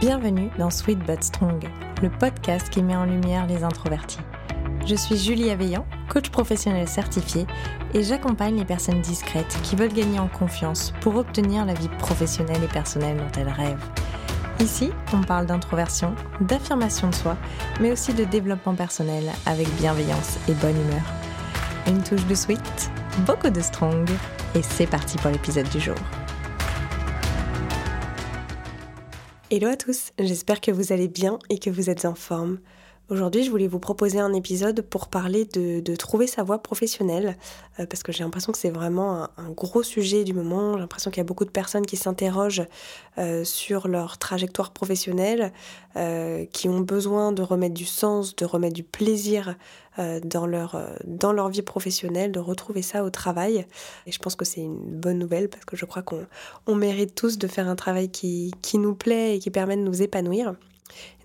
Bienvenue dans Sweet But Strong, le podcast qui met en lumière les introvertis. Je suis Julie Aveillant, coach professionnel certifié, et j'accompagne les personnes discrètes qui veulent gagner en confiance pour obtenir la vie professionnelle et personnelle dont elles rêvent. Ici, on parle d'introversion, d'affirmation de soi, mais aussi de développement personnel avec bienveillance et bonne humeur. Une touche de sweet, beaucoup de strong, et c'est parti pour l'épisode du jour. Hello à tous, j'espère que vous allez bien et que vous êtes en forme. Aujourd'hui, je voulais vous proposer un épisode pour parler de, trouver sa voie professionnelle, euh, parce que j'ai l'impression que c'est vraiment un, gros sujet du moment. J'ai l'impression qu'il y a beaucoup de personnes qui s'interrogent euh, sur leur trajectoire professionnelle, euh, qui ont besoin de remettre du sens, de remettre du plaisir dans, leur, dans leur vie professionnelle, de retrouver ça au travail. Et je pense que c'est une bonne nouvelle, parce que je crois qu'on on mérite tous de faire un travail qui, qui nous plaît et qui permet de nous épanouir.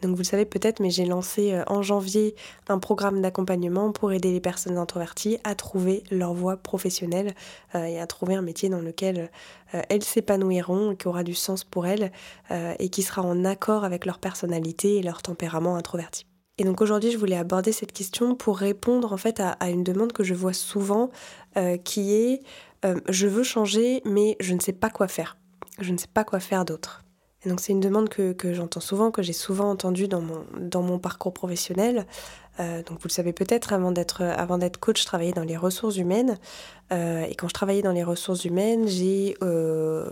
Donc vous le savez peut-être, mais j'ai lancé euh, en janvier un programme d'accompagnement pour aider les personnes introverties à trouver leur voie professionnelle euh, et à trouver un métier dans lequel euh, elles s'épanouiront, qui aura du sens pour elles et qui sera en accord avec leur personnalité et leur tempérament introverti. Et donc aujourd'hui, je voulais aborder cette question pour répondre en fait à, une demande que je vois souvent, qui est je veux changer, mais je ne sais pas quoi faire. Je ne sais pas quoi faire d'autre donc c'est une demande que, j'entends souvent, que j'ai souvent entendue dans mon, parcours professionnel. Euh, donc vous le savez peut-être, avant d'être, avant d'être coach, je travaillais dans les ressources humaines. Euh, et quand je travaillais dans les ressources humaines, j'ai euh,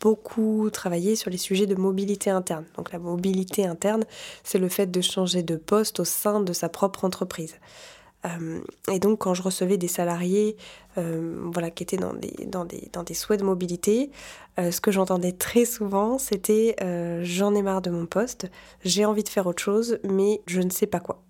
beaucoup travaillé sur les sujets de mobilité interne. Donc la mobilité interne, c'est le fait de changer de poste au sein de sa propre entreprise. Euh, et donc quand je recevais des salariés euh, voilà, qui étaient dans des, dans des, dans des souhaits de mobilité, euh, ce que j'entendais très souvent, c'était j'en ai marre de mon poste, j'ai envie de faire autre chose, mais je ne sais pas quoi.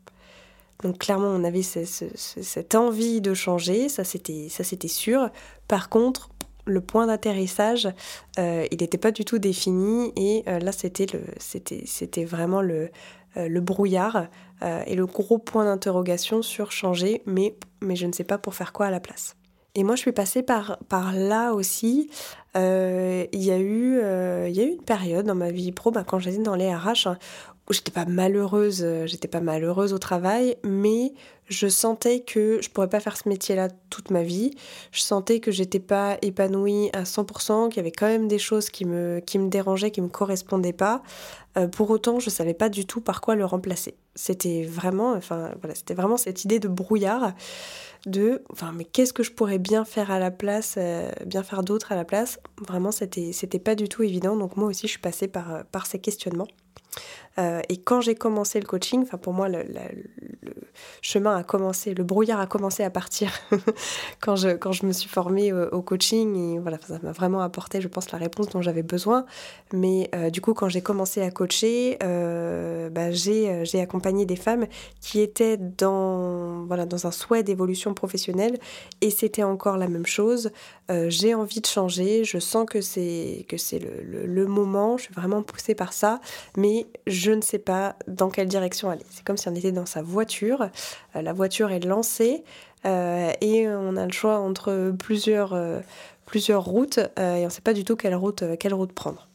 Donc clairement, on avait cette envie de changer, ça c'était sûr. Par contre, le point d'atterrissage, il n'était pas du tout défini et là c'était vraiment le, le brouillard euh, et le gros point d'interrogation sur changer, mais, mais je ne sais pas pour faire quoi à la place. Et moi, je suis passée par, par là aussi. Euh, il y, a eu, il y a eu une période dans ma vie pro, bah, quand j'étais dans les RH, hein, où j'étais pas malheureuse, j'étais pas malheureuse au travail, mais je sentais que je pourrais pas faire ce métier-là toute ma vie. Je sentais que j'étais pas épanouie à 100%, qu'il y avait quand même des choses qui me, qui me dérangeaient, qui me correspondaient pas. Euh, pour autant, je savais pas du tout par quoi le remplacer. C'était vraiment, enfin voilà, c'était vraiment cette idée de brouillard, de, enfin mais qu'est-ce que je pourrais bien faire à la place, euh, bien faire d'autre à la place? Vraiment, c'était, c'était pas du tout évident. Donc moi aussi, je suis passée par, par ces questionnements. Euh, et quand j'ai commencé le coaching, enfin pour moi le, chemin a commencé, le brouillard a commencé à partir quand, je, quand je me suis formée au, coaching et voilà, ça m'a vraiment apporté, je pense, la réponse dont j'avais besoin. Mais euh, du coup, quand j'ai commencé à coacher, euh, bah, j'ai, accompagné des femmes qui étaient dans, voilà, dans un souhait d'évolution professionnelle et c'était encore la même chose. j'ai envie de changer, je sens que c'est, c'est le, le moment, je suis vraiment poussée par ça, mais je ne sais pas dans quelle direction aller. C'est comme si on était dans sa voiture, euh, la voiture est lancée euh, et on a le choix entre plusieurs, euh, plusieurs routes et on ne sait pas du tout quelle route, quelle route prendre.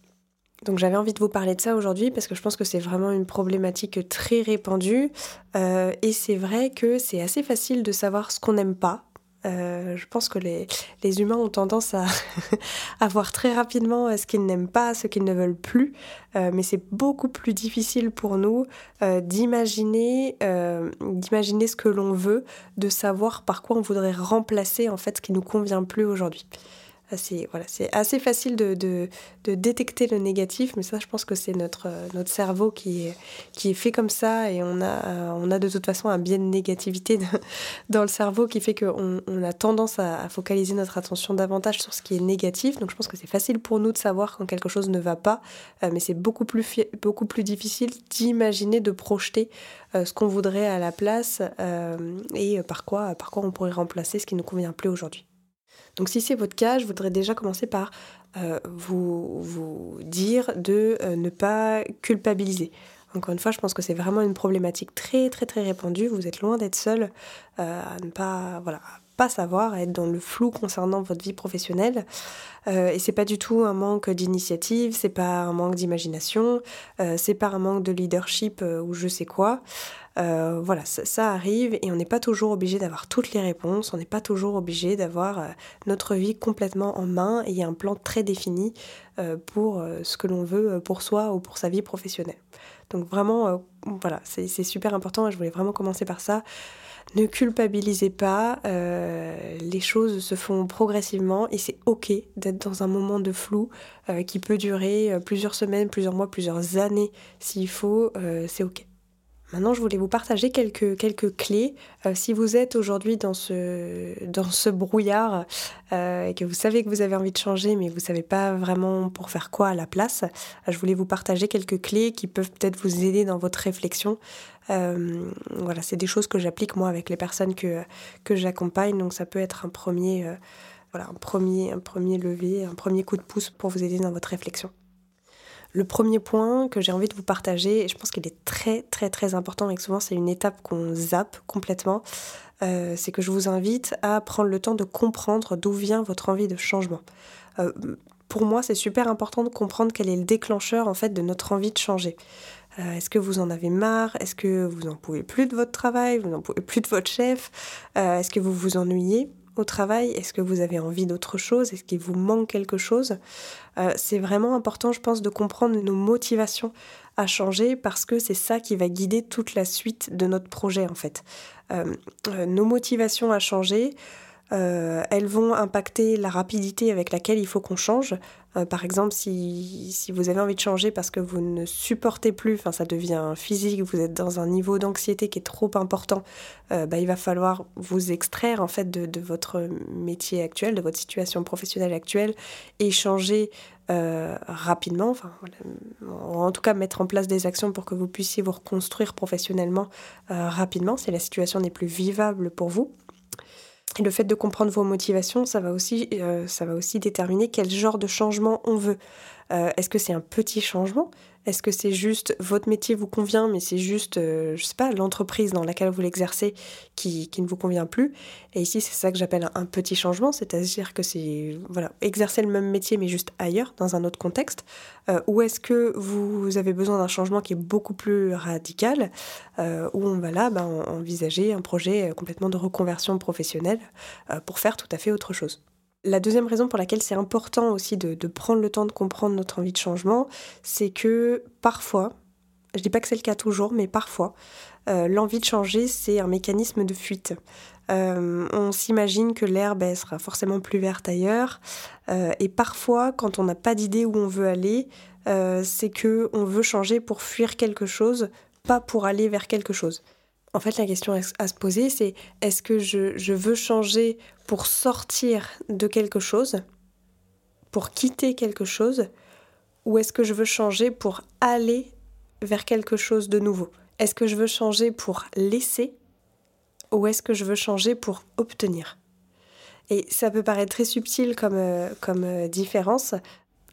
Donc j'avais envie de vous parler de ça aujourd'hui parce que je pense que c'est vraiment une problématique très répandue et c'est vrai que c'est assez facile de savoir ce qu'on n'aime pas euh, je pense que les, les, humains ont tendance à, à voir très rapidement euh, ce qu'ils n'aiment pas, ce qu'ils ne veulent plus, euh, mais c'est beaucoup plus difficile pour nous d'imaginer, d'imaginer ce que l'on veut, de savoir par quoi on voudrait remplacer en fait ce qui nous convient plus aujourd'hui c'est voilà, c'est assez facile de, détecter le négatif, mais ça, je pense que c'est notre, notre cerveau qui est, fait comme ça et on a, on a de toute façon un biais de négativité dans le cerveau qui fait qu'on on a tendance à, focaliser notre attention davantage sur ce qui est négatif. Donc, je pense que c'est facile pour nous de savoir quand quelque chose ne va pas, euh, mais c'est beaucoup plus, difficile d'imaginer, de projeter euh, ce qu'on voudrait à la place euh, et par quoi, par quoi on pourrait remplacer ce qui ne convient plus aujourd'hui. Donc si c'est votre cas, je voudrais déjà commencer par euh, vous, dire de euh, ne pas culpabiliser. Encore une fois, je pense que c'est vraiment une problématique très très très répandue. Vous êtes loin d'être seul euh, à ne pas voilà pas savoir, à être dans le flou concernant votre vie professionnelle. Et c'est pas du tout un manque d'initiative, c'est pas un manque d'imagination, c'est pas un manque de leadership ou je sais quoi. Voilà, ça, arrive et on n'est pas toujours obligé d'avoir toutes les réponses, on n'est pas toujours obligé d'avoir notre vie complètement en main et un plan très défini pour ce que l'on veut pour soi ou pour sa vie professionnelle. Donc vraiment, voilà, c'est super important et je voulais vraiment commencer par ça. Ne culpabilisez pas, euh, les choses se font progressivement et c'est ok d'être dans un moment de flou euh, qui peut durer euh, plusieurs semaines, plusieurs mois, plusieurs années s'il faut, c'est ok. Maintenant, je voulais vous partager quelques, quelques clés. si vous êtes aujourd'hui dans ce, dans ce brouillard et que vous savez que vous avez envie de changer, mais vous ne savez pas vraiment pour faire quoi à la place, je voulais vous partager quelques clés qui peuvent peut-être vous aider dans votre réflexion euh, voilà, c'est des choses que j'applique moi avec les personnes que, que j'accompagne, donc ça peut être un premier, euh, voilà, un, premier, un premier levier, un premier coup de pouce pour vous aider dans votre réflexion. Le premier point que j'ai envie de vous partager, et je pense qu'il est très très très important et que souvent c'est une étape qu'on zappe complètement, euh, c'est que je vous invite à prendre le temps de comprendre d'où vient votre envie de changement. pour moi, c'est super important de comprendre quel est le déclencheur en fait de notre envie de changer. Euh, est-ce que vous en avez marre? Est-ce que vous n'en pouvez plus de votre travail? Vous n'en pouvez plus de votre chef? Euh, Est-ce que vous vous ennuyez? Travail? Est-ce que vous avez envie d'autre chose? Est-ce qu'il vous manque quelque chose? Euh, C'est vraiment important, je pense, de comprendre nos motivations à changer parce que c'est ça qui va guider toute la suite de notre projet en fait. nos motivations à changer, euh, elles vont impacter la rapidité avec laquelle il faut qu'on change. Euh, par exemple, si, vous avez envie de changer parce que vous ne supportez plus, enfin ça devient physique, vous êtes dans un niveau d'anxiété qui est trop important, euh, bah, il va falloir vous extraire en fait de, de, votre métier actuel, de votre situation professionnelle actuelle et changer rapidement, enfin, en tout cas mettre en place des actions pour que vous puissiez vous reconstruire professionnellement rapidement si la situation n'est plus vivable pour vous. Le fait de comprendre vos motivations, ça va aussi, euh, ça va aussi déterminer quel genre de changement on veut. Euh, est-ce que c'est un petit changement? Est-ce que c'est juste votre métier vous convient, mais c'est juste, euh, je sais pas, l'entreprise dans laquelle vous l'exercez qui, qui, ne vous convient plus? Et ici, c'est ça que j'appelle un, petit changement, c'est-à-dire que c'est voilà, exercer le même métier, mais juste ailleurs, dans un autre contexte. Euh, ou est-ce que vous avez besoin d'un changement qui est beaucoup plus radical, où on va là ben, envisager un projet complètement de reconversion professionnelle pour faire tout à fait autre chose? La deuxième raison pour laquelle c'est important aussi de, prendre le temps de comprendre notre envie de changement, c'est que parfois, je dis pas que c'est le cas toujours, mais parfois, euh, l'envie de changer, c'est un mécanisme de fuite. Euh, on s'imagine que l'herbe sera forcément plus verte ailleurs, euh, et parfois, quand on n'a pas d'idée où on veut aller, c'est que on veut changer pour fuir quelque chose, pas pour aller vers quelque chose. En fait, la question à se poser, c'est est-ce que je, veux changer pour sortir de quelque chose, pour quitter quelque chose, ou est-ce que je veux changer pour aller vers quelque chose de nouveau? Est-ce que je veux changer pour laisser, ou est-ce que je veux changer pour obtenir? Et ça peut paraître très subtil comme, euh, comme euh, différence.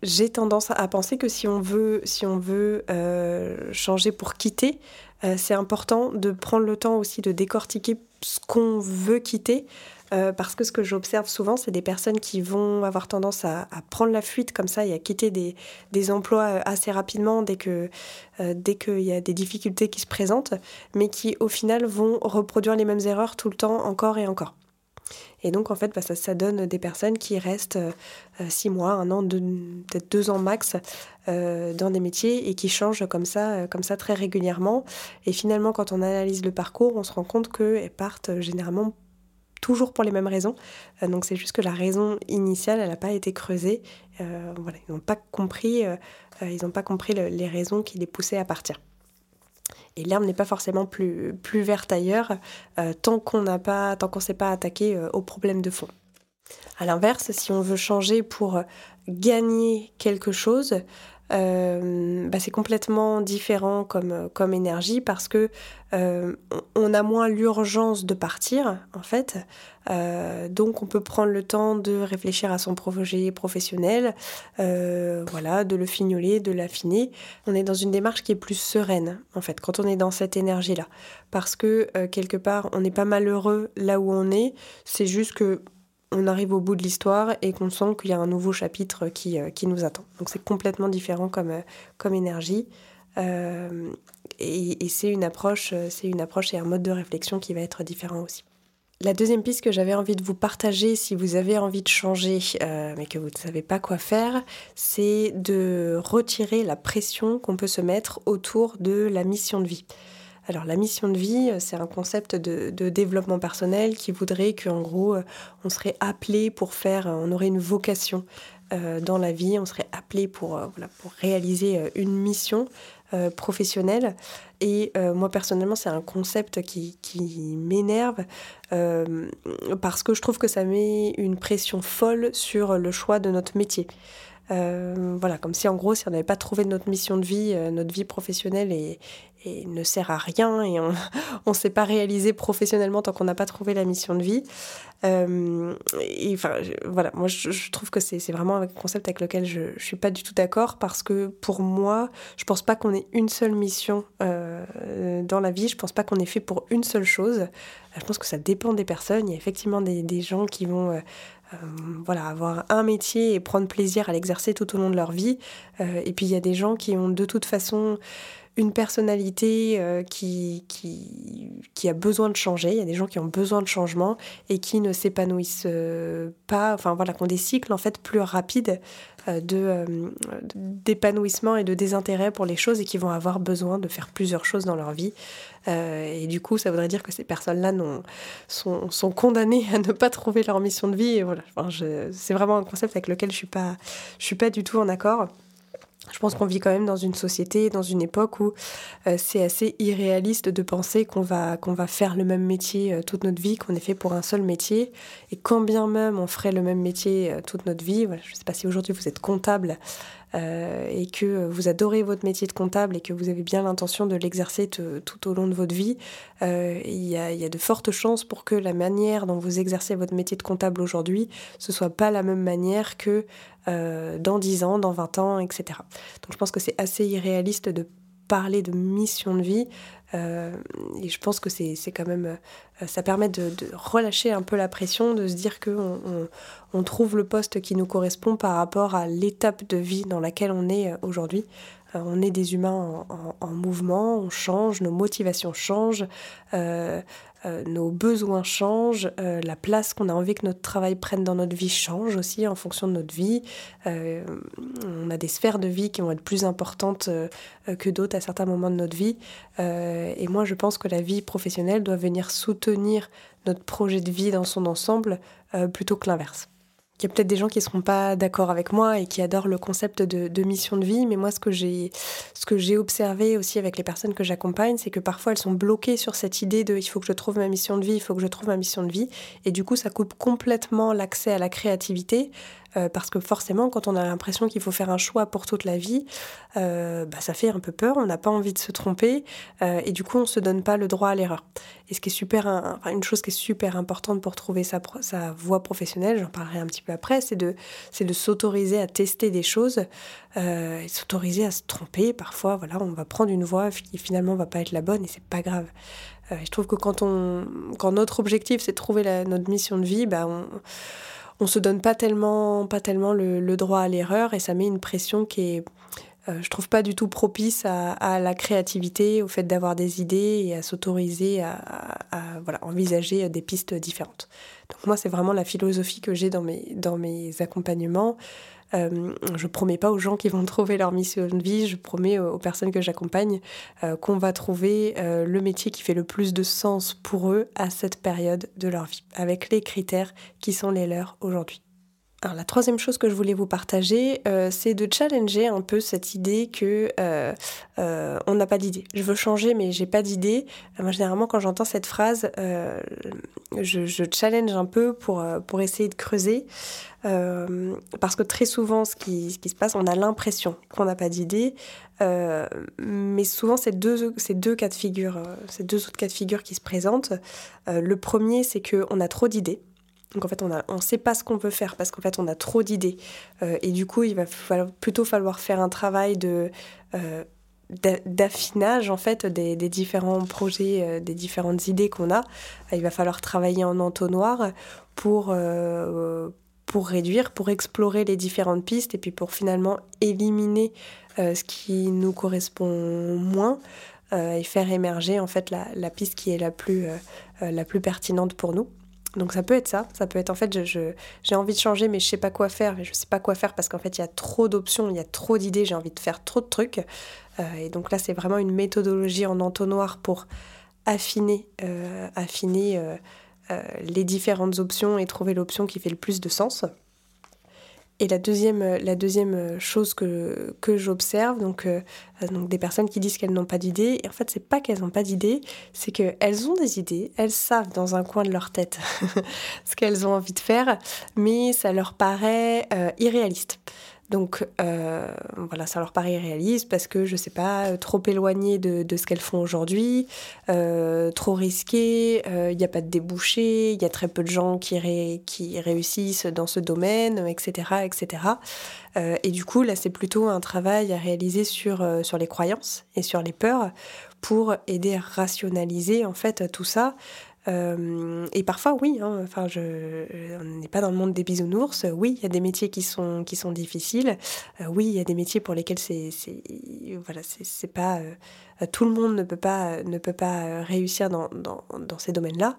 J'ai tendance à penser que si on veut, si on veut euh, changer pour quitter, euh, c'est important de prendre le temps aussi de décortiquer ce qu'on veut quitter. Euh, parce que ce que j'observe souvent, c'est des personnes qui vont avoir tendance à, prendre la fuite comme ça et à quitter des, emplois euh, assez rapidement dès que dès qu'il y a des difficultés qui se présentent, mais qui au final vont reproduire les mêmes erreurs tout le temps, encore et encore. Et donc, en fait, bah, ça, donne des personnes qui restent euh, six mois, un an, peut-être deux ans max euh, dans des métiers et qui changent comme ça, euh, comme ça très régulièrement. Et finalement, quand on analyse le parcours, on se rend compte qu'elles partent généralement toujours pour les mêmes raisons. donc c'est juste que la raison initiale, elle n'a pas été creusée. ils n'ont pas compris, ils n'ont pas compris les raisons qui les poussaient à partir. Et l'herbe n'est pas forcément plus, plus verte ailleurs euh, tant qu'on n'a pas, tant qu'on s'est pas attaqué euh, au problème de fond. À l'inverse, si on veut changer pour gagner quelque chose, bah, c'est complètement différent comme, comme énergie parce que on a moins l'urgence de partir en fait. donc on peut prendre le temps de réfléchir à son projet professionnel, voilà, de le fignoler, de l'affiner. On est dans une démarche qui est plus sereine en fait quand on est dans cette énergie là, parce que quelque part on n'est pas malheureux là où on est. C'est juste que on arrive au bout de l'histoire et qu'on sent qu'il y a un nouveau chapitre qui, euh, qui nous attend. Donc c'est complètement différent comme, euh, comme énergie. Euh, et, c'est une approche, c'est une approche et un mode de réflexion qui va être différent aussi. La deuxième piste que j'avais envie de vous partager, si vous avez envie de changer, mais que vous ne savez pas quoi faire, c'est de retirer la pression qu'on peut se mettre autour de la mission de vie. Alors la mission de vie, euh, c'est un concept de, développement personnel qui voudrait qu'en gros, euh, on serait appelé pour faire, euh, on aurait une vocation dans la vie, on serait appelé pour, pour réaliser une mission professionnelle. Et moi personnellement, c'est un concept qui, m'énerve parce que je trouve que ça met une pression folle sur le choix de notre métier. voilà, comme si en gros, si on n'avait pas trouvé notre mission de vie, notre vie professionnelle et, et ne sert à rien et on ne s'est pas réalisé professionnellement tant qu'on n'a pas trouvé la mission de vie. Euh, et enfin, voilà, moi je, trouve que c'est vraiment un concept avec lequel je ne suis pas du tout d'accord parce que pour moi, je pense pas qu'on ait une seule mission euh, dans la vie, je pense pas qu'on est fait pour une seule chose. Je pense que ça dépend des personnes. Il y a effectivement des, des gens qui vont. Euh, voilà, avoir un métier et prendre plaisir à l'exercer tout au long de leur vie. et puis il y a des gens qui ont de toute façon une personnalité euh, qui, qui, a besoin de changer. Il y a des gens qui ont besoin de changement et qui ne s'épanouissent euh, pas, enfin voilà, qui ont des cycles en fait plus rapides euh, de, d'épanouissement et de désintérêt pour les choses et qui vont avoir besoin de faire plusieurs choses dans leur vie. et du coup, ça voudrait dire que ces personnes-là sont, sont condamnées à ne pas trouver leur mission de vie. Voilà, c'est vraiment un concept avec lequel je ne suis, je suis pas du tout en accord. Je pense qu'on vit quand même dans une société, dans une époque où euh, c'est assez irréaliste de penser qu'on va, va faire le même métier euh, toute notre vie, qu'on est fait pour un seul métier. Et quand bien même on ferait le même métier euh, toute notre vie, je ne sais pas si aujourd'hui vous êtes comptable et que vous adorez votre métier de comptable et que vous avez bien l'intention de l'exercer tout au long de votre vie, il y, a, y, a, de fortes chances pour que la manière dont vous exercez votre métier de comptable aujourd'hui, ce soit pas la même manière que euh, dans 10 ans, dans 20 ans, etc. Donc je pense que c'est assez irréaliste de parler de mission de vie. Euh, et je pense que c'est quand même. Euh, ça permet de, relâcher un peu la pression, de se dire qu'on on, trouve le poste qui nous correspond par rapport à l'étape de vie dans laquelle on est aujourd'hui. on est des humains en, mouvement, on change, nos motivations changent. Euh, nos besoins changent, euh, la place qu'on a envie que notre travail prenne dans notre vie change aussi en fonction de notre vie. Euh, on a des sphères de vie qui vont être plus importantes que d'autres à certains moments de notre vie. et moi, je pense que la vie professionnelle doit venir soutenir notre projet de vie dans son ensemble plutôt que l'inverse. Il y a peut-être des gens qui ne seront pas d'accord avec moi et qui adorent le concept de, mission de vie, mais moi, ce que j'ai, observé aussi avec les personnes que j'accompagne, c'est que parfois elles sont bloquées sur cette idée de il faut que je trouve ma mission de vie, il faut que je trouve ma mission de vie, et du coup, ça coupe complètement l'accès à la créativité, euh, parce que forcément, quand on a l'impression qu'il faut faire un choix pour toute la vie, euh, bah, ça fait un peu peur, on n'a pas envie de se tromper, euh, et du coup, on ne se donne pas le droit à l'erreur. Et ce qui est super, une chose qui est super importante pour trouver sa, voie professionnelle, j'en parlerai un petit peu après, c'est de, s'autoriser à tester des choses, et s'autoriser à se tromper. Parfois, voilà, on va prendre une voie qui finalement va pas être la bonne, et c'est pas grave. je trouve que quand, on, quand notre objectif c'est de trouver notre mission de vie, bah on, on se donne pas tellement, pas tellement le, droit à l'erreur et ça met une pression qui est, euh, je trouve pas du tout propice à, la créativité, au fait d'avoir des idées et à s'autoriser à, voilà, envisager des pistes différentes. Donc moi, c'est vraiment la philosophie que j'ai dans mes, dans mes accompagnements. Euh, je promets pas aux gens qui vont trouver leur mission de vie, je promets aux, personnes que j'accompagne euh, qu'on va trouver euh, le métier qui fait le plus de sens pour eux à cette période de leur vie, avec les critères qui sont les leurs aujourd'hui. Alors la troisième chose que je voulais vous partager, euh, c'est de challenger un peu cette idée que on n'a pas d'idée. Je veux changer, mais j'ai pas d'idée. généralement, quand j'entends cette phrase, je, je, challenge un peu pour pour essayer de creuser, parce que très souvent, ce qui, se passe, on a l'impression qu'on n'a pas d'idée, mais souvent, c'est deux c'est deux cas de figure, c'est deux autres cas de figure qui se présentent. le premier, c'est que on a trop d'idées. Donc en fait, on ne sait pas ce qu'on veut faire parce qu'en fait, on a trop d'idées. Euh, et du coup, il va plutôt falloir faire un travail de, euh, d'affinage en fait des, différents projets, euh, des différentes idées qu'on a. Il va falloir travailler en entonnoir pour, pour réduire, pour explorer les différentes pistes et puis pour finalement éliminer ce qui nous correspond moins. et faire émerger en fait la, piste qui est la plus, la plus pertinente pour nous. Donc ça peut être ça, ça peut être en fait j'ai envie de changer mais je sais pas quoi faire, mais je sais pas quoi faire parce qu'en fait il y a trop d'options, il y a trop d'idées, j'ai envie de faire trop de trucs. Euh, et donc là c'est vraiment une méthodologie en entonnoir pour affiner, euh, affiner euh, les différentes options et trouver l'option qui fait le plus de sens. Et la deuxième, euh, la deuxième euh, chose que, que j'observe, donc, euh, donc des personnes qui disent qu'elles n'ont pas d'idées, et en fait, c'est pas qu'elles n'ont pas d'idées, c'est qu'elles ont des idées, elles savent dans un coin de leur tête ce qu'elles ont envie de faire, mais ça leur paraît irréaliste. Donc euh, voilà, ça leur paraît réaliste parce que je sais pas, euh, trop éloigné de, ce qu'elles font aujourd'hui, euh, trop risqué, il n'y a pas de débouchés, il y a très peu de gens qui, qui réussissent dans ce domaine, etc. etc. et du coup, là, c'est plutôt un travail à réaliser sur, sur les croyances et sur les peurs pour aider à rationaliser en fait tout ça euh, et parfois, oui, hein, enfin, je, on n'est pas dans le monde des bisounours. Oui, il y a des métiers qui sont, qui sont difficiles. Euh, oui, il y a des métiers pour lesquels c'est, voilà, c'est, pas, euh, tout le monde ne peut pas, ne peut pas réussir dans, dans, ces domaines-là.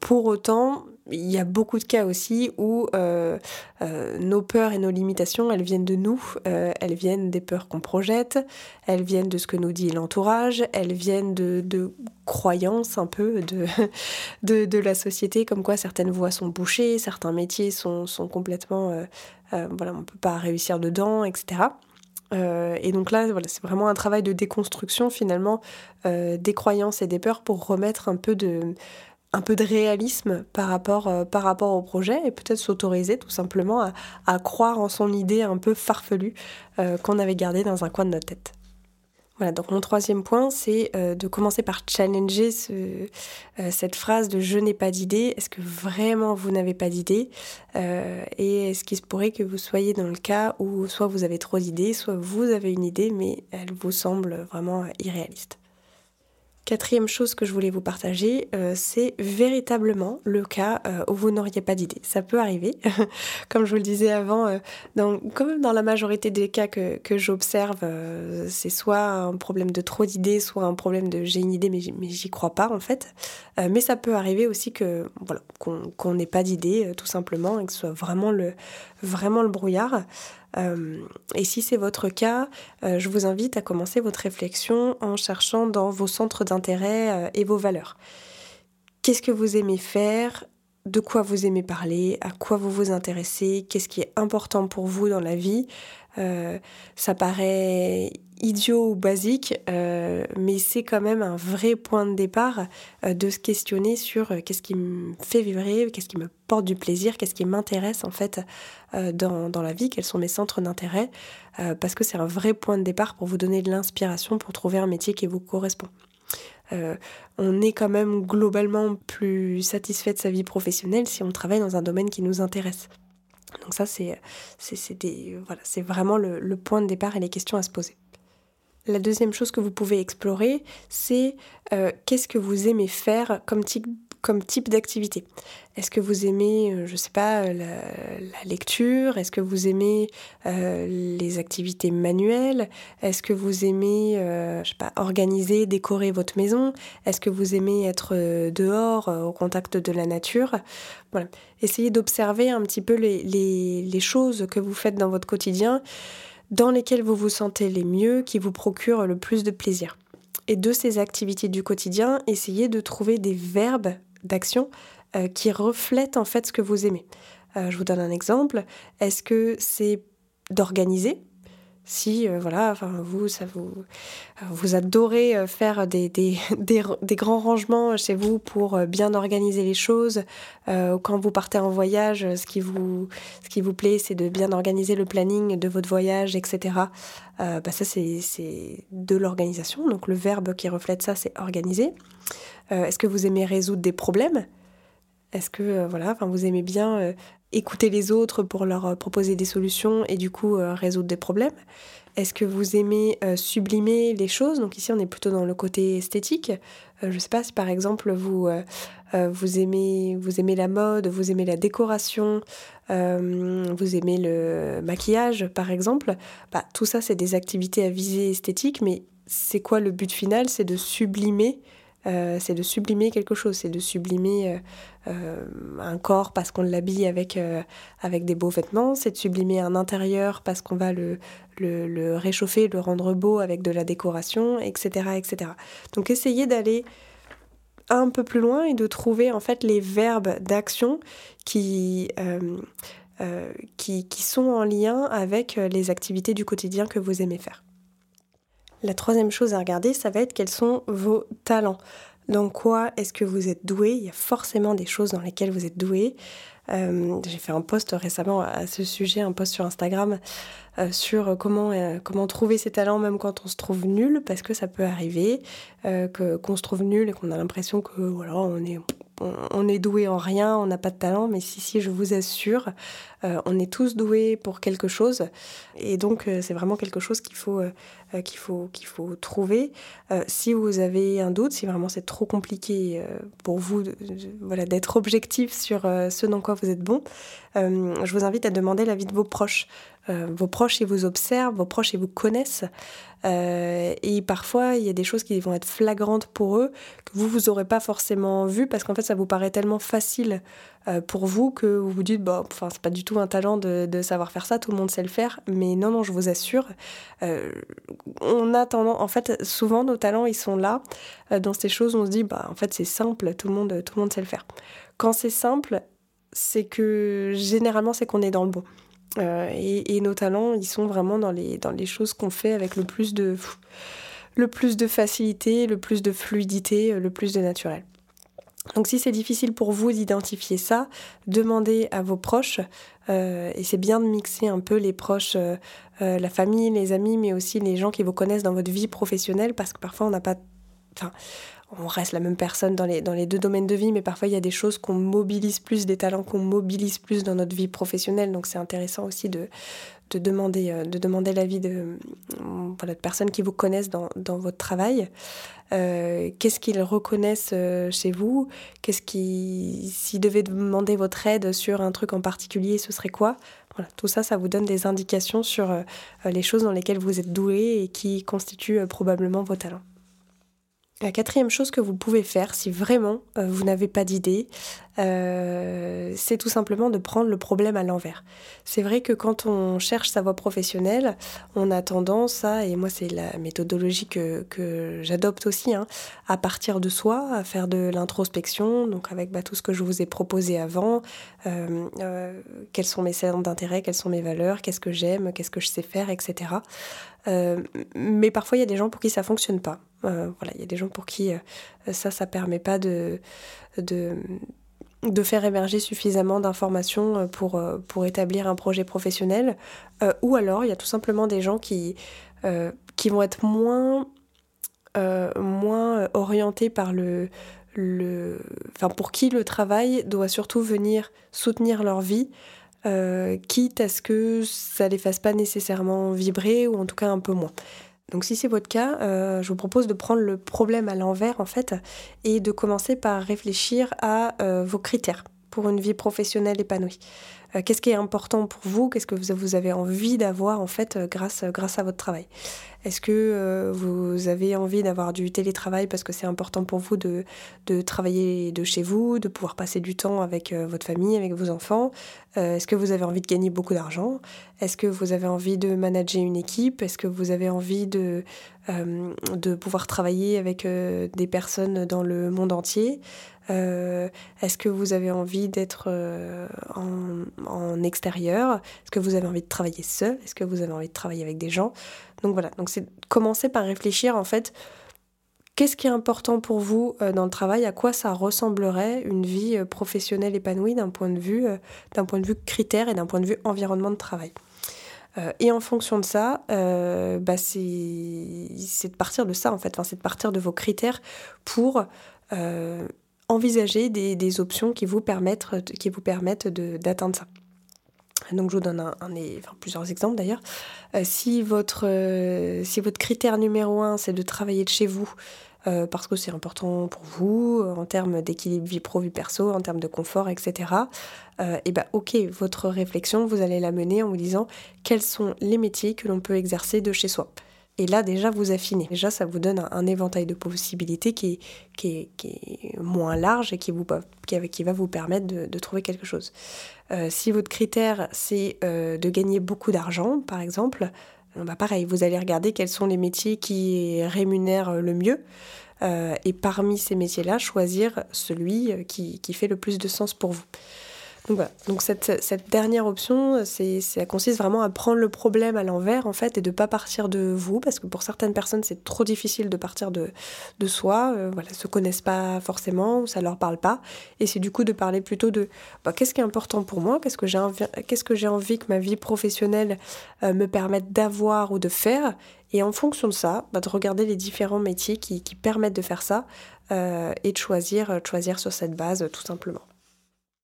pour autant, il y a beaucoup de cas aussi où euh, euh, nos peurs et nos limitations, elles viennent de nous, euh, elles viennent des peurs qu'on projette, elles viennent de ce que nous dit l'entourage, elles viennent de, de, croyances un peu de, de, de, la société, comme quoi certaines voies sont bouchées, certains métiers sont, sont complètement... voilà, on ne peut pas réussir dedans, etc. et donc là, voilà, c'est vraiment un travail de déconstruction finalement des croyances et des peurs pour remettre un peu de, un peu de réalisme par rapport, euh, par rapport au projet et peut-être s'autoriser tout simplement à, croire en son idée un peu farfelue euh, qu'on avait gardée dans un coin de notre tête. Voilà, donc mon troisième point, c'est euh, de commencer par challenger cette phrase de je n'ai pas d'idée. Est-ce que vraiment vous n'avez pas d'idée? Et est-ce qu'il se pourrait que vous soyez dans le cas où soit vous avez trop d'idées, soit vous avez une idée, mais elle vous semble vraiment irréaliste? Quatrième chose que je voulais vous partager, euh, c'est véritablement le cas euh, où vous n'auriez pas d'idée. Ça peut arriver, comme je vous le disais avant, euh, dans, même dans la majorité des cas que, j'observe, c'est soit un problème de trop d'idées, soit un problème de j'ai une idée mais j'y crois pas en fait. mais ça peut arriver aussi que voilà qu'on n'ait pas d'idée tout simplement et que ce soit vraiment le brouillard. Euh, et si c'est votre cas, euh, je vous invite à commencer votre réflexion en cherchant dans vos centres d'intérêt euh, et vos valeurs. Qu'est-ce que vous aimez faire de quoi vous aimez parler, à quoi vous vous intéressez, qu'est-ce qui est important pour vous dans la vie. ça paraît idiot ou basique, euh, mais c'est quand même un vrai point de départ euh, de se questionner sur euh, qu'est-ce qui me fait vibrer, qu'est-ce qui me porte du plaisir, qu'est-ce qui m'intéresse en fait dans, la vie, quels sont mes centres d'intérêt, parce que c'est un vrai point de départ pour vous donner de l'inspiration pour trouver un métier qui vous correspond. On est quand même globalement plus satisfait de sa vie professionnelle si on travaille dans un domaine qui nous intéresse. Donc ça, c'est voilà, vraiment le, le point de départ et les questions à se poser. La deuxième chose que vous pouvez explorer, c'est euh, qu'est-ce que vous aimez faire comme type, type d'activité. Est-ce que vous aimez, euh, je ne sais pas, euh, la, lecture? Est-ce que vous aimez les activités manuelles? Est-ce que vous aimez, je sais pas, organiser, décorer votre maison? Est-ce que vous aimez être dehors, au contact de la nature? Essayez d'observer un petit peu les, les, les choses que vous faites dans votre quotidien dans lesquelles vous vous sentez les mieux, qui vous procurent le plus de plaisir. Et de ces activités du quotidien, essayez de trouver des verbes d'action euh, qui reflètent en fait ce que vous aimez. je vous donne un exemple. Est-ce que c'est d'organiser? Si euh, voilà, enfin vous, ça vous, euh, vous adorez euh, faire des, des, des, grands rangements chez vous pour bien organiser les choses. quand vous partez en voyage, ce qui vous, ce qui vous plaît, c'est de bien organiser le planning de votre voyage, etc. bah ça, c'est de l'organisation. Donc le verbe qui reflète ça, c'est organiser. Est-ce que vous aimez résoudre des problèmes? Est-ce que voilà, enfin vous aimez bien écouter les autres pour leur euh, proposer des solutions et du coup euh, résoudre des problèmes? Est-ce que vous aimez euh, sublimer les choses? Donc ici on est plutôt dans le côté esthétique. je ne sais pas si par exemple vous, vous, aimez, vous aimez la mode, vous aimez la décoration, vous aimez le maquillage par exemple. Bah, tout ça c'est des activités à visée esthétique mais c'est quoi le but final? C'est de sublimer euh, c'est de sublimer quelque chose, c'est de sublimer euh, euh, un corps parce qu'on l'habille avec, avec des beaux vêtements, c'est de sublimer un intérieur parce qu'on va le, le, réchauffer, le rendre beau avec de la décoration, etc. etc. Donc essayez d'aller un peu plus loin et de trouver en fait les verbes d'action qui, qui, qui sont en lien avec les activités du quotidien que vous aimez faire. La troisième chose à regarder, ça va être quels sont vos talents. Dans quoi est-ce que vous êtes doué? Il y a forcément des choses dans lesquelles vous êtes doué. Euh, j'ai fait un post récemment à ce sujet, un post sur Instagram euh, sur comment, euh, comment trouver ses talents même quand on se trouve nul, parce que ça peut arriver qu'on se trouve nul et qu'on a l'impression que voilà on est on, est doué en rien, on n'a pas de talent, mais si, si, je vous assure, euh, on est tous doués pour quelque chose. Et donc, euh, c'est vraiment quelque chose qu'il faut, euh, faut, faut trouver. si vous avez un doute, si vraiment c'est trop compliqué pour vous voilà, d'être objectif sur ce dans quoi vous êtes bon, je vous invite à demander l'avis de vos proches. vos proches, ils vous observent, vos proches, ils vous connaissent. Euh, et parfois, il y a des choses qui vont être flagrantes pour eux que vous, vous n'aurez pas forcément vu parce qu'en fait, ça vous paraît tellement facile euh, pour vous que vous vous dites, bon, enfin, c'est pas du tout un talent de, savoir faire ça, tout le monde sait le faire. Mais non, non, je vous assure, euh, on a tendance, en fait, souvent nos talents, ils sont là. dans ces choses, on se dit, bah, en fait, c'est simple, tout le monde, tout le monde sait le faire. Quand c'est simple, c'est que généralement, c'est qu'on est dans le bon. Euh, et, nos talents, ils sont vraiment dans les, dans les choses qu'on fait avec le plus, de, le plus de facilité, le plus de fluidité, euh, le plus de naturel. Donc si c'est difficile pour vous d'identifier ça, demandez à vos proches, euh, et c'est bien de mixer un peu les proches, la famille, les amis, mais aussi les gens qui vous connaissent dans votre vie professionnelle, parce que parfois on n'a pas... on reste la même personne dans les, dans les deux domaines de vie, mais parfois il y a des choses qu'on mobilise plus, des talents qu'on mobilise plus dans notre vie professionnelle. Donc c'est intéressant aussi de, de demander, euh, de demander l'avis de, voilà, de personnes qui vous connaissent dans, dans votre travail. Euh, qu'est-ce qu'ils reconnaissent euh, chez vous? Qu'est-ce qui, s'ils devaient demander votre aide sur un truc en particulier, ce serait quoi? Voilà, tout ça, ça vous donne des indications sur les choses dans lesquelles vous êtes doué et qui constituent probablement vos talents. La quatrième chose que vous pouvez faire si vraiment euh, vous n'avez pas d'idée, euh, c'est tout simplement de prendre le problème à l'envers. C'est vrai que quand on cherche sa voie professionnelle, on a tendance à, et moi c'est la méthodologie que, j'adopte aussi, hein, à partir de soi, à faire de l'introspection, donc avec bah, tout ce que je vous ai proposé avant, euh, quels sont mes centres d'intérêt, quelles sont mes valeurs, qu'est-ce que j'aime, qu'est-ce que je sais faire, etc. mais parfois il y a des gens pour qui ça fonctionne pas. Euh, voilà, il y a des gens pour qui euh, ça, ça permet pas de, faire émerger suffisamment d'informations euh, pour, établir un projet professionnel. ou alors, il y a tout simplement des gens qui, qui vont être moins, orientés par le, le... Pour qui le travail doit surtout venir soutenir leur vie. quitte à ce que ça les fasse pas nécessairement vibrer ou en tout cas un peu moins. Donc si c'est votre cas, euh, je vous propose de prendre le problème à l'envers en fait et de commencer par réfléchir à euh, vos critères pour une vie professionnelle épanouie. Euh, qu'est-ce qui est important pour vous? Qu'est-ce que vous avez envie d'avoir en fait grâce à votre travail? Est-ce que euh, vous avez envie d'avoir du télétravail parce que c'est important pour vous de, travailler de chez vous, de pouvoir passer du temps avec votre famille, avec vos enfants? Est-ce que vous avez envie de gagner beaucoup d'argent? Est-ce que vous avez envie de manager une équipe? Est-ce que vous avez envie de, euh, pouvoir travailler avec euh, des personnes dans le monde entier? Est-ce que vous avez envie d'être en, extérieur? Est-ce que vous avez envie de travailler seul? Est-ce que vous avez envie de travailler avec des gens? Donc voilà, donc c'est commencer par réfléchir en fait Qu'est-ce qui est important pour vous euh, dans le travail? À quoi ça ressemblerait une vie euh, professionnelle épanouie d'un point de vue, euh, d'un point de vue critère et d'un point de vue environnement de travail? Et en fonction de ça, bah c'est de partir de ça en fait, c'est de partir de vos critères pour envisager des, des, options qui vous permettent, qui vous permettent d'atteindre ça. Donc je vous donne un, plusieurs exemples d'ailleurs. si, votre, si votre critère numéro un c'est de travailler de chez vous euh, parce que c'est important pour vous en termes d'équilibre vie pro, vie perso, en termes de confort, etc. Euh, et ben ok, votre réflexion, vous allez la mener en vous disant quels sont les métiers que l'on peut exercer de chez soi. Et là, déjà, vous affinez. Déjà, ça vous donne un, éventail de possibilités qui est, moins large et qui, va vous permettre de, trouver quelque chose. Euh, si votre critère, c'est de gagner beaucoup d'argent, par exemple, bah pareil, vous allez regarder quels sont les métiers qui rémunèrent le mieux. Euh, et parmi ces métiers-là, choisir celui qui, fait le plus de sens pour vous. Donc. Donc cette, cette dernière option, ça consiste vraiment à prendre le problème à l'envers en fait et de pas partir de vous parce que pour certaines personnes c'est trop difficile de partir de, de soi. Euh, voilà, se connaissent pas forcément, ça leur parle pas et c'est du coup de parler plutôt de bah, qu'est-ce qui est important pour moi, qu'est-ce que j'ai envie, qu'est-ce que j'ai envie que ma vie professionnelle euh, me permette d'avoir ou de faire? Et en fonction de ça, bah, de regarder les différents métiers qui, qui permettent de faire ça euh, et de choisir, de choisir sur cette base tout simplement.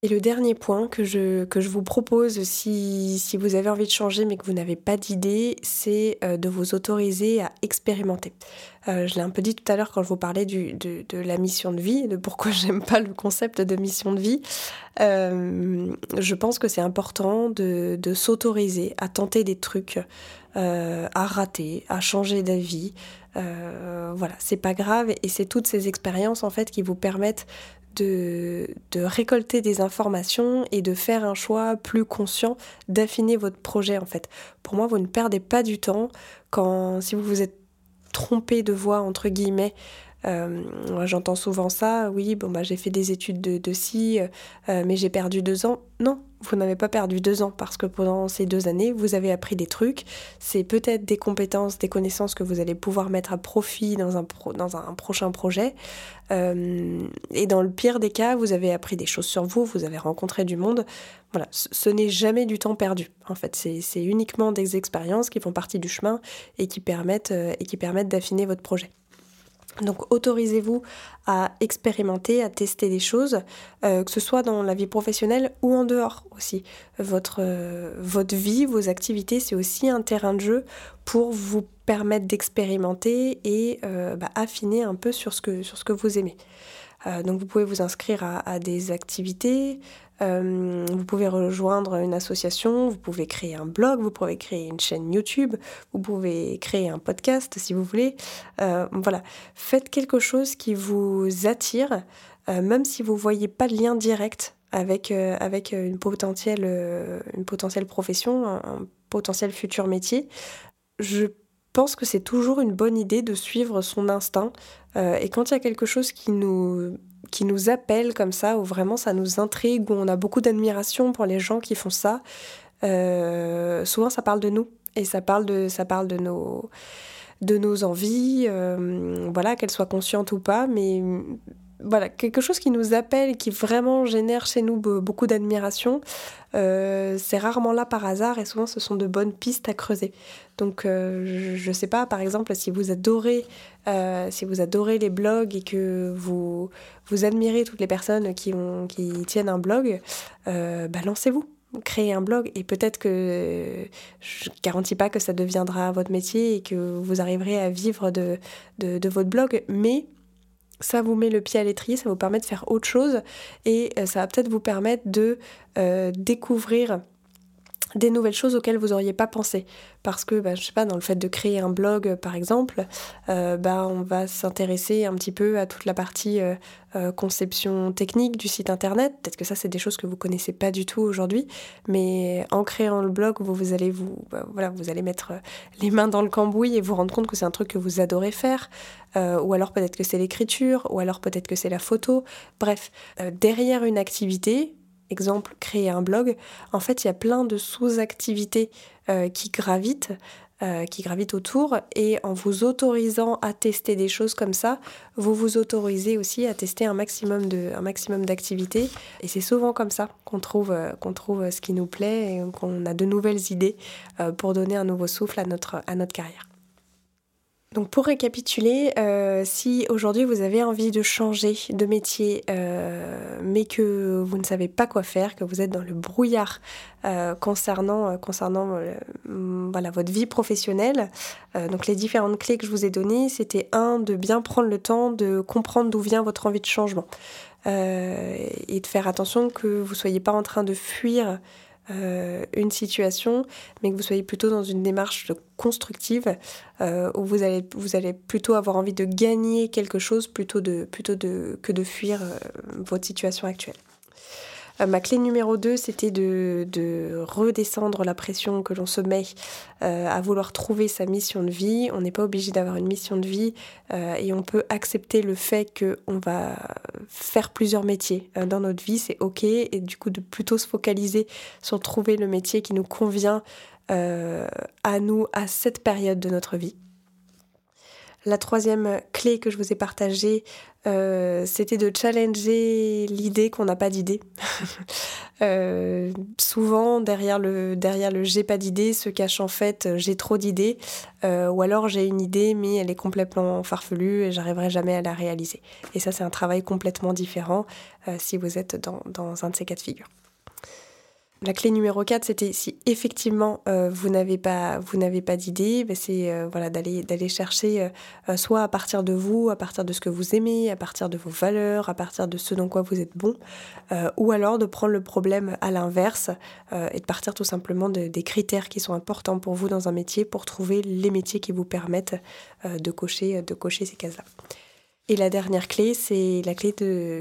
Et le dernier point que je, que je vous propose si, si vous avez envie de changer mais que vous n'avez pas d'idée, c'est euh, de vous autoriser à expérimenter. Euh, je l'ai un peu dit tout à l'heure quand je vous parlais du, de, de, la mission de vie, de pourquoi j'aime pas le concept de mission de vie. Euh, je pense que c'est important de, de s'autoriser à tenter des trucs, à rater, à changer d'avis. voilà, c'est pas grave et c'est toutes ces expériences en fait qui vous permettent de, récolter des informations et de faire un choix plus conscient, d'affiner votre projet en fait. Pour moi, vous ne perdez pas du temps quand si vous vous êtes trompé de voie entre guillemets. Euh, j'entends souvent ça, oui, bon bah j'ai fait des études de, de ci, euh, mais j'ai perdu deux ans. Non, vous n'avez pas perdu deux ans parce que pendant ces deux années, vous avez appris des trucs. C'est peut-être des compétences, des connaissances que vous allez pouvoir mettre à profit dans un, prochain projet. Euh, et dans le pire des cas, vous avez appris des choses sur vous, vous avez rencontré du monde. Voilà, ce n'est jamais du temps perdu. En fait, c'est uniquement des expériences qui font partie du chemin et qui permettent, euh, et qui permettent d'affiner votre projet. Donc autorisez-vous à expérimenter, à tester des choses, euh, que ce soit dans la vie professionnelle ou en dehors aussi. Votre, euh, votre vie, vos activités, c'est aussi un terrain de jeu pour vous permettre d'expérimenter et euh, bah, affiner un peu sur ce que vous aimez. donc vous pouvez vous inscrire à des activités, euh, vous pouvez rejoindre une association, vous pouvez créer un blog, vous pouvez créer une chaîne YouTube, vous pouvez créer un podcast si vous voulez. Euh, voilà, faites quelque chose qui vous attire, euh, même si vous ne voyez pas de lien direct avec, avec une, potentielle, une potentielle profession, un, potentiel futur métier. Je pense que c'est toujours une bonne idée de suivre son instinct. et quand il y a quelque chose qui nous qui nous appelle comme ça, où vraiment ça nous intrigue, où on a beaucoup d'admiration pour les gens qui font ça, euh, souvent ça parle de nous et ça parle de, ça parle de nos de nos envies, euh, voilà, qu'elles soient conscientes ou pas, mais voilà, quelque chose qui nous appelle, qui vraiment génère chez nous beaucoup d'admiration, euh, c'est rarement là par hasard et souvent ce sont de bonnes pistes à creuser. Donc euh, je ne sais pas, par exemple, si vous adorez, euh, si vous adorez les blogs et que vous, vous admirez toutes les personnes qui, ont, qui tiennent un blog, bah, lancez-vous créez un blog et peut-être que je garantis pas que ça deviendra votre métier et que vous arriverez à vivre de, de votre blog, mais ça vous met le pied à l'étrier, ça vous permet de faire autre chose et euh, ça va peut-être vous permettre de euh, découvrir des nouvelles choses auxquelles vous n'auriez pas pensé. Parce que, bah, je sais pas, dans le fait de créer un blog, par exemple, euh, bah, on va s'intéresser un petit peu à toute la partie euh, euh, conception technique du site internet. Peut-être que ça, c'est des choses que vous connaissez pas du tout aujourd'hui, mais en créant le blog, vous, vous allez vous, bah, voilà, vous allez mettre les mains dans le cambouis et vous rendre compte que c'est un truc que vous adorez faire. ou alors peut-être que c'est l'écriture, ou alors peut-être que c'est la photo. Bref, derrière une activité, exemple créer un blog, en fait il y a plein de sous-activités euh, qui gravitent, euh, qui gravitent autour, et en vous autorisant à tester des choses comme ça, vous vous autorisez aussi à tester un maximum de, un maximum d'activités, et c'est souvent comme ça qu'on trouve, euh, qu'on trouve ce qui nous plaît et qu'on a de nouvelles idées pour donner un nouveau souffle à notre, à notre carrière. Donc pour récapituler, euh, si aujourd'hui vous avez envie de changer de métier, euh, mais que vous ne savez pas quoi faire, que vous êtes dans le brouillard euh, concernant, concernant voilà, votre vie professionnelle, donc les différentes clés que je vous ai données, c'était un, de bien prendre le temps de comprendre d'où vient votre envie de changement. et de faire attention que vous ne soyez pas en train de fuir euh, une situation, mais que vous soyez plutôt dans une démarche constructive euh, où vous allez, vous allez plutôt avoir envie de gagner quelque chose plutôt, de, plutôt de, que de fuir euh, votre situation actuelle. Euh, ma clé numéro 2, c'était de, redescendre la pression que l'on se met euh, à vouloir trouver sa mission de vie. On n'est pas obligé d'avoir une mission de vie euh, et on peut accepter le fait qu'on va faire plusieurs métiers dans notre vie, c'est ok. Et du coup, de plutôt se focaliser sur trouver le métier qui nous convient à nous à cette période de notre vie. La troisième clé que je vous ai partagée, euh, c'était de challenger l'idée qu'on n'a pas d'idée. Euh, souvent, derrière le, j'ai pas d'idée se cache en fait j'ai trop d'idées, euh, ou alors j'ai une idée mais elle est complètement farfelue et j'arriverai jamais à la réaliser. Et ça, c'est un travail complètement différent si vous êtes dans, dans un de ces cas de figure. La clé numéro 4, c'était si effectivement euh, vous n'avez pas, vous n'avez d'idée, ben c'est euh, voilà, d'aller, chercher euh, soit à partir de vous, à partir de ce que vous aimez, à partir de vos valeurs, à partir de ce dans quoi vous êtes bon, ou alors de prendre le problème à l'inverse et de partir tout simplement des critères qui sont importants pour vous dans un métier pour trouver les métiers qui vous permettent de, cocher, de cocher ces cases-là. Et la dernière clé, c'est la clé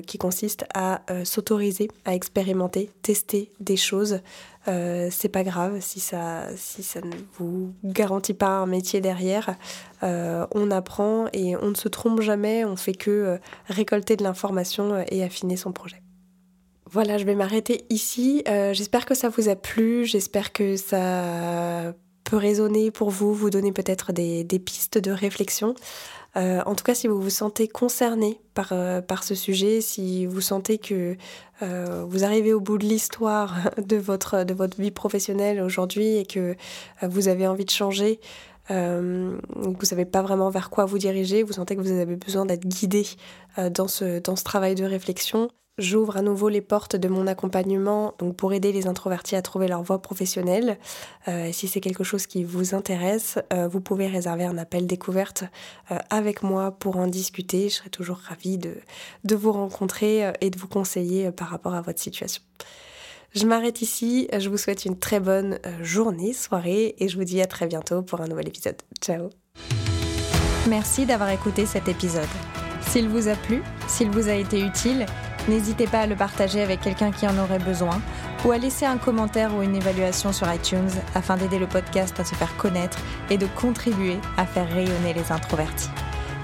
qui consiste à euh, s'autoriser, à expérimenter, tester des choses. Euh, c'est pas grave si ça, si ça ne vous garantit pas un métier derrière. Euh, on apprend et on ne se trompe jamais. On fait que euh, récolter de l'information et affiner son projet. Voilà, je vais m'arrêter ici. j'espère que ça vous a plu. J'espère que ça peut résonner pour vous, vous donner peut-être des pistes de réflexion. Euh, en tout cas, si vous vous sentez concerné par, euh, par ce sujet, si vous sentez que euh, vous arrivez au bout de l'histoire de votre, de votre vie professionnelle aujourd'hui et que vous avez envie de changer, euh, vous ne savez pas vraiment vers quoi vous diriger, vous sentez que vous avez besoin d'être guidé dans, ce, dans ce travail de réflexion, J'ouvre à nouveau les portes de mon accompagnement donc pour aider les introvertis à trouver leur voie professionnelle. Euh, si c'est quelque chose qui vous intéresse, euh, vous pouvez réserver un appel découverte euh, avec moi pour en discuter. Je serai toujours ravie de, de vous rencontrer et de vous conseiller par rapport à votre situation. Je m'arrête ici, je vous souhaite une très bonne journée, soirée et je vous dis à très bientôt pour un nouvel épisode. Ciao Merci d'avoir écouté cet épisode. S'il vous a plu, s'il vous a été utile, N'hésitez pas à le partager avec quelqu'un qui en aurait besoin ou à laisser un commentaire ou une évaluation sur iTunes afin d'aider le podcast à se faire connaître et de contribuer à faire rayonner les introvertis.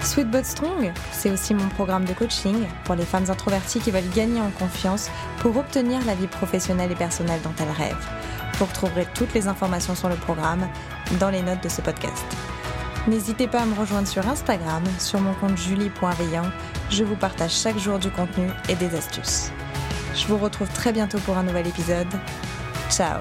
Sweet But Strong, c'est aussi mon programme de coaching pour les femmes introverties qui veulent gagner en confiance pour obtenir la vie professionnelle et personnelle dont elles rêvent. Vous retrouverez toutes les informations sur le programme dans les notes de ce podcast. N'hésitez pas à me rejoindre sur Instagram, sur mon compte julie.veillant. Je vous partage chaque jour du contenu et des astuces. Je vous retrouve très bientôt pour un nouvel épisode. Ciao